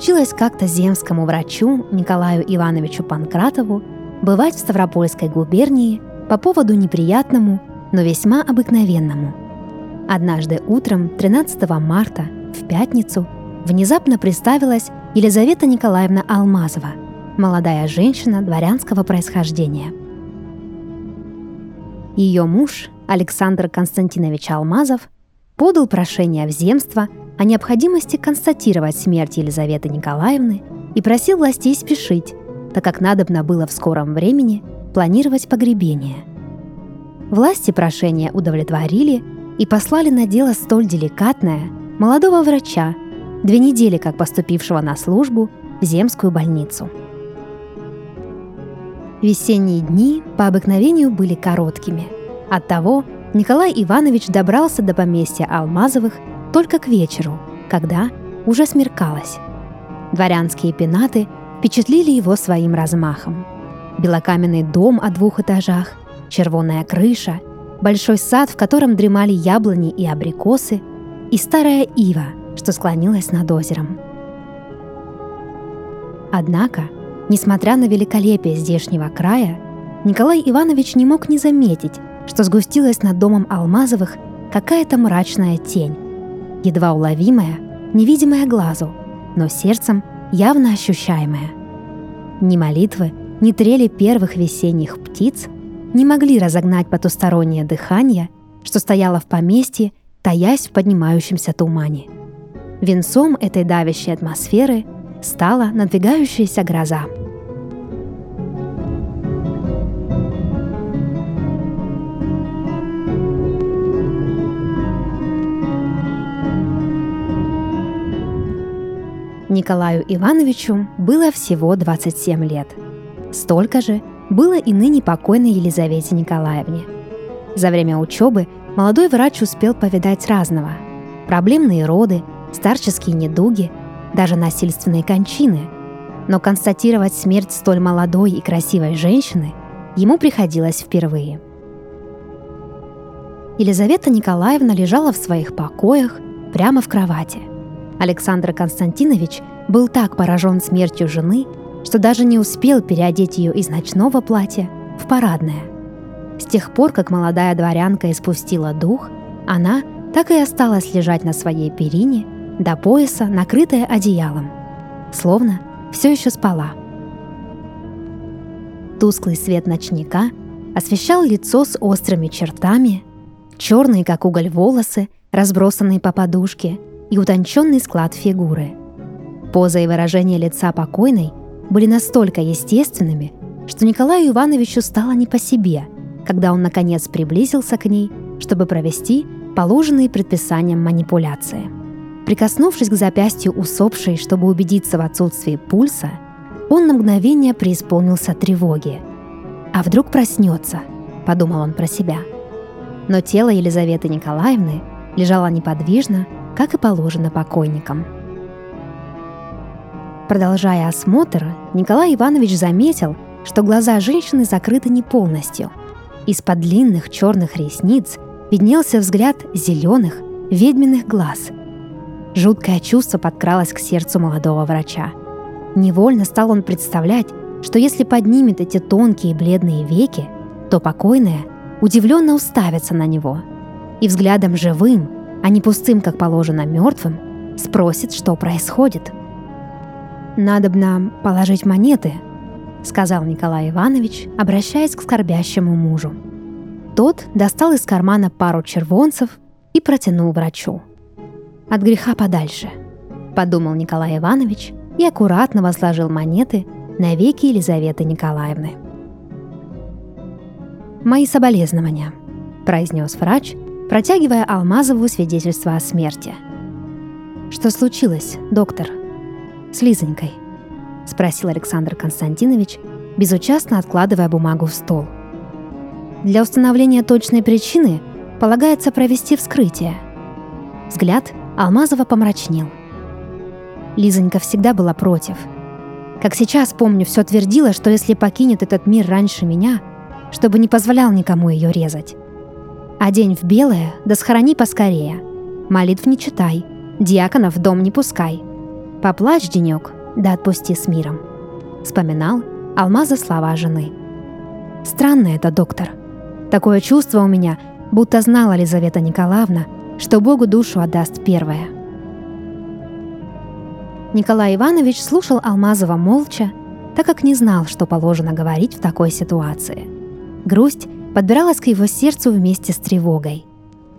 случилось как-то земскому врачу Николаю Ивановичу Панкратову бывать в Ставропольской губернии по поводу неприятному, но весьма обыкновенному. Однажды утром 13 марта, в пятницу, внезапно представилась Елизавета Николаевна Алмазова, молодая женщина дворянского происхождения. Ее муж, Александр Константинович Алмазов, подал прошение в земство о необходимости констатировать смерть Елизаветы Николаевны и просил властей спешить, так как надобно было в скором времени планировать погребение. Власти прошение удовлетворили и послали на дело столь деликатное молодого врача, две недели как поступившего на службу в земскую больницу. Весенние дни по обыкновению были короткими. Оттого Николай Иванович добрался до поместья Алмазовых только к вечеру, когда уже смеркалось. Дворянские пенаты впечатлили его своим размахом. Белокаменный дом о двух этажах, червоная крыша, большой сад, в котором дремали яблони и абрикосы, и старая ива, что склонилась над озером. Однако, несмотря на великолепие здешнего края, Николай Иванович не мог не заметить, что сгустилась над домом Алмазовых какая-то мрачная тень, едва уловимая, невидимая глазу, но сердцем явно ощущаемая. Ни молитвы, ни трели первых весенних птиц не могли разогнать потустороннее дыхание, что стояло в поместье, таясь в поднимающемся тумане. Венцом этой давящей атмосферы стала надвигающаяся гроза – Николаю Ивановичу было всего 27 лет. Столько же было и ныне покойной Елизавете Николаевне. За время учебы молодой врач успел повидать разного. Проблемные роды, старческие недуги, даже насильственные кончины. Но констатировать смерть столь молодой и красивой женщины ему приходилось впервые. Елизавета Николаевна лежала в своих покоях прямо в кровати. Александр Константинович был так поражен смертью жены, что даже не успел переодеть ее из ночного платья в парадное. С тех пор, как молодая дворянка испустила дух, она так и осталась лежать на своей перине до пояса, накрытая одеялом, словно все еще спала. Тусклый свет ночника освещал лицо с острыми чертами, черные, как уголь, волосы, разбросанные по подушке, и утонченный склад фигуры. Поза и выражение лица покойной были настолько естественными, что Николаю Ивановичу стало не по себе, когда он наконец приблизился к ней, чтобы провести положенные предписанием манипуляции. Прикоснувшись к запястью усопшей, чтобы убедиться в отсутствии пульса, он на мгновение преисполнился тревоги. «А вдруг проснется?» – подумал он про себя. Но тело Елизаветы Николаевны лежало неподвижно как и положено покойникам. Продолжая осмотр, Николай Иванович заметил, что глаза женщины закрыты не полностью. Из-под длинных черных ресниц виднелся взгляд зеленых, ведьминых глаз. Жуткое чувство подкралось к сердцу молодого врача. Невольно стал он представлять, что если поднимет эти тонкие бледные веки, то покойная удивленно уставится на него и взглядом живым, а не пустым, как положено, мертвым, спросит, что происходит. «Надобно положить монеты», — сказал Николай Иванович, обращаясь к скорбящему мужу. Тот достал из кармана пару червонцев и протянул врачу. «От греха подальше», — подумал Николай Иванович и аккуратно возложил монеты на веки Елизаветы Николаевны. «Мои соболезнования», — произнес врач, протягивая Алмазову свидетельство о смерти. «Что случилось, доктор?» «С Лизонькой», — спросил Александр Константинович, безучастно откладывая бумагу в стол. «Для установления точной причины полагается провести вскрытие». Взгляд Алмазова помрачнел. Лизонька всегда была против. Как сейчас помню, все твердила, что если покинет этот мир раньше меня, чтобы не позволял никому ее резать. Одень в белое, да схорони поскорее. Молитв не читай, диаконов в дом не пускай. Поплачь, денек, да отпусти с миром. Вспоминал Алмаза слова жены. Странно это, доктор. Такое чувство у меня, будто знала Елизавета Николаевна, что Богу душу отдаст первая. Николай Иванович слушал Алмазова молча, так как не знал, что положено говорить в такой ситуации. Грусть подбиралась к его сердцу вместе с тревогой.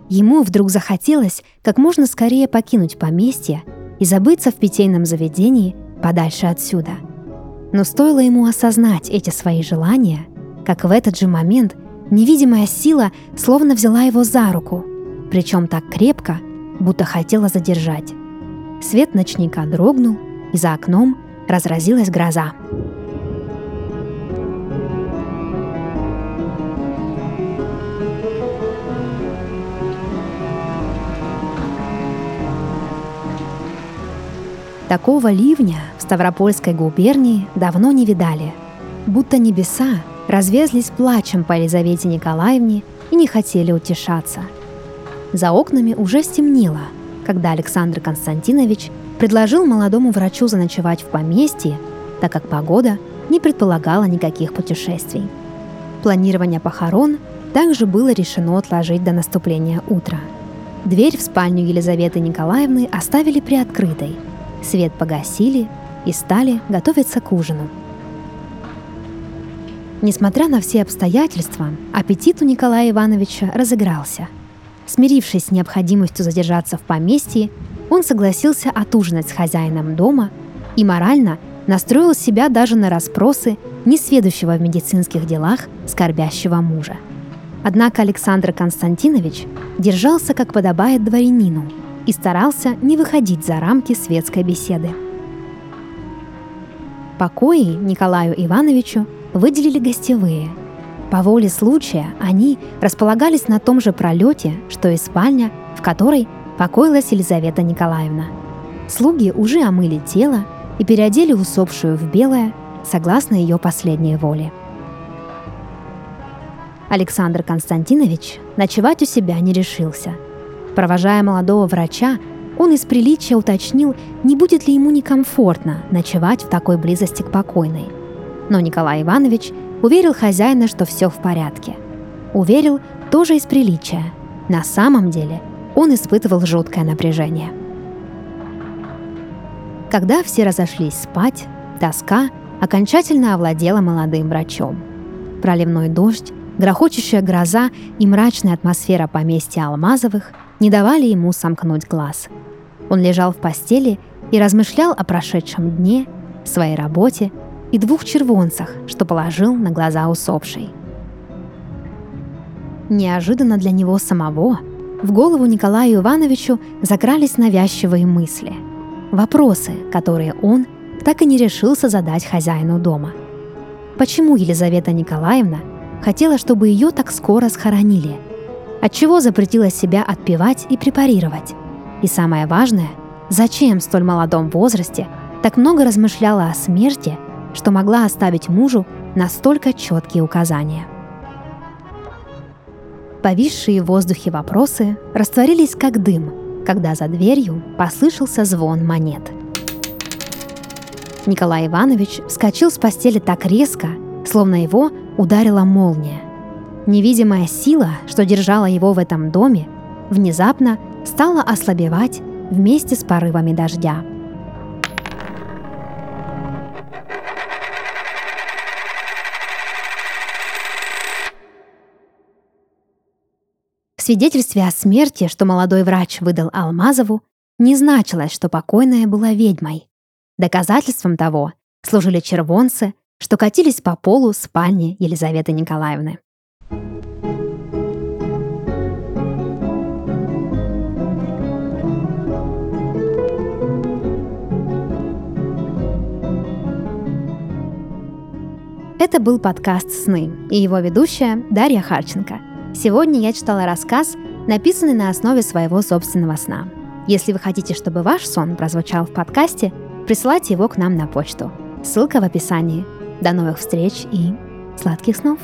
Ему вдруг захотелось как можно скорее покинуть поместье и забыться в питейном заведении подальше отсюда. Но стоило ему осознать эти свои желания, как в этот же момент невидимая сила словно взяла его за руку, причем так крепко, будто хотела задержать. Свет ночника дрогнул, и за окном разразилась гроза. Такого ливня в Ставропольской губернии давно не видали. Будто небеса развезлись плачем по Елизавете Николаевне и не хотели утешаться. За окнами уже стемнело, когда Александр Константинович предложил молодому врачу заночевать в поместье, так как погода не предполагала никаких путешествий. Планирование похорон также было решено отложить до наступления утра. Дверь в спальню Елизаветы Николаевны оставили приоткрытой – Свет погасили и стали готовиться к ужину. Несмотря на все обстоятельства, аппетит у Николая Ивановича разыгрался. Смирившись с необходимостью задержаться в поместье, он согласился отужинать с хозяином дома и морально настроил себя даже на расспросы несведущего в медицинских делах скорбящего мужа. Однако Александр Константинович держался, как подобает дворянину – и старался не выходить за рамки светской беседы. Покои Николаю Ивановичу выделили гостевые. По воле случая они располагались на том же пролете, что и спальня, в которой покоилась Елизавета Николаевна. Слуги уже омыли тело и переодели усопшую в белое, согласно ее последней воле. Александр Константинович ночевать у себя не решился – Провожая молодого врача, он из приличия уточнил, не будет ли ему некомфортно ночевать в такой близости к покойной. Но Николай Иванович уверил хозяина, что все в порядке. Уверил тоже из приличия. На самом деле он испытывал жуткое напряжение. Когда все разошлись спать, тоска окончательно овладела молодым врачом. Проливной дождь, грохочущая гроза и мрачная атмосфера поместья Алмазовых не давали ему сомкнуть глаз. Он лежал в постели и размышлял о прошедшем дне, своей работе и двух червонцах, что положил на глаза усопшей. Неожиданно для него самого в голову Николаю Ивановичу закрались навязчивые мысли. Вопросы, которые он так и не решился задать хозяину дома. Почему Елизавета Николаевна хотела, чтобы ее так скоро схоронили – отчего запретила себя отпевать и препарировать. И самое важное, зачем в столь молодом возрасте так много размышляла о смерти, что могла оставить мужу настолько четкие указания. Повисшие в воздухе вопросы растворились как дым, когда за дверью послышался звон монет. Николай Иванович вскочил с постели так резко, словно его ударила молния – Невидимая сила, что держала его в этом доме, внезапно стала ослабевать вместе с порывами дождя. В свидетельстве о смерти, что молодой врач выдал Алмазову, не значилось, что покойная была ведьмой. Доказательством того служили червонцы, что катились по полу спальни Елизаветы Николаевны. Это был подкаст «Сны» и его ведущая Дарья Харченко. Сегодня я читала рассказ, написанный на основе своего собственного сна. Если вы хотите, чтобы ваш сон прозвучал в подкасте, присылайте его к нам на почту. Ссылка в описании. До новых встреч и сладких снов!